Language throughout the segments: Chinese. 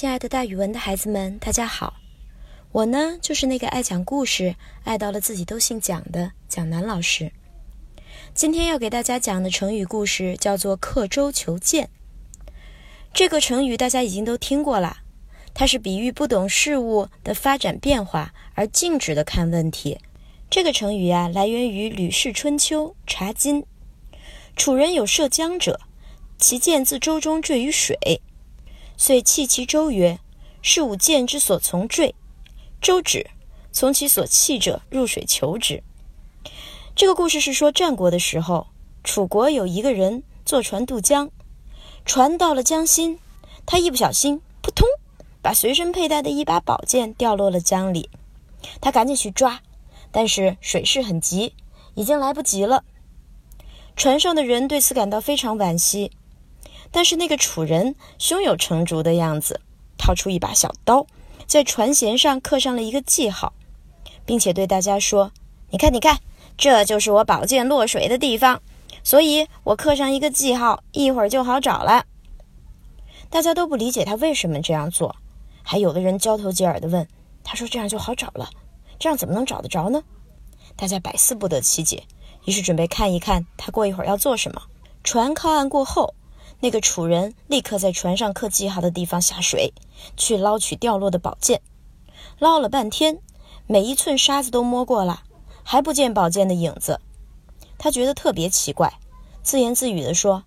亲爱的大语文的孩子们，大家好！我呢，就是那个爱讲故事、爱到了自己都姓蒋的蒋楠老师。今天要给大家讲的成语故事叫做“刻舟求剑”。这个成语大家已经都听过了，它是比喻不懂事物的发展变化而静止的看问题。这个成语啊，来源于《吕氏春秋·查经》：“楚人有涉江者，其剑自舟中坠于水。”遂弃其舟曰：“是吾剑之所从坠。”舟止，从其所弃者入水求之。这个故事是说战国的时候，楚国有一个人坐船渡江，船到了江心，他一不小心，扑通，把随身佩戴的一把宝剑掉落了江里。他赶紧去抓，但是水势很急，已经来不及了。船上的人对此感到非常惋惜。但是那个楚人胸有成竹的样子，掏出一把小刀，在船舷上刻上了一个记号，并且对大家说：“你看，你看，这就是我宝剑落水的地方，所以我刻上一个记号，一会儿就好找了。”大家都不理解他为什么这样做，还有的人交头接耳地问：“他说这样就好找了，这样怎么能找得着呢？”大家百思不得其解，于是准备看一看他过一会儿要做什么。船靠岸过后。那个楚人立刻在船上刻记号的地方下水，去捞取掉落的宝剑。捞了半天，每一寸沙子都摸过了，还不见宝剑的影子。他觉得特别奇怪，自言自语地说：“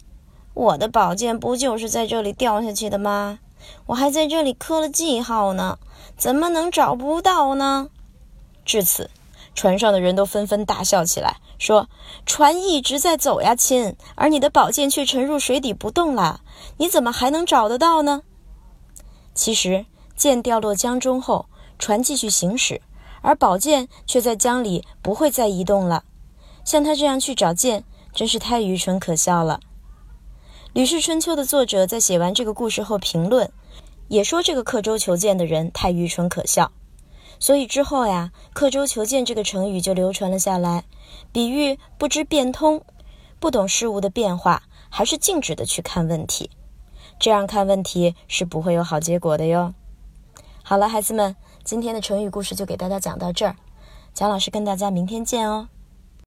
我的宝剑不就是在这里掉下去的吗？我还在这里刻了记号呢，怎么能找不到呢？”至此。船上的人都纷纷大笑起来，说：“船一直在走呀，亲，而你的宝剑却沉入水底不动了，你怎么还能找得到呢？”其实，剑掉落江中后，船继续行驶，而宝剑却在江里不会再移动了。像他这样去找剑，真是太愚蠢可笑了。《吕氏春秋》的作者在写完这个故事后评论，也说这个刻舟求剑的人太愚蠢可笑。所以之后呀，“刻舟求剑”这个成语就流传了下来，比喻不知变通、不懂事物的变化，还是静止的去看问题。这样看问题是不会有好结果的哟。好了，孩子们，今天的成语故事就给大家讲到这儿，蒋老师跟大家明天见哦。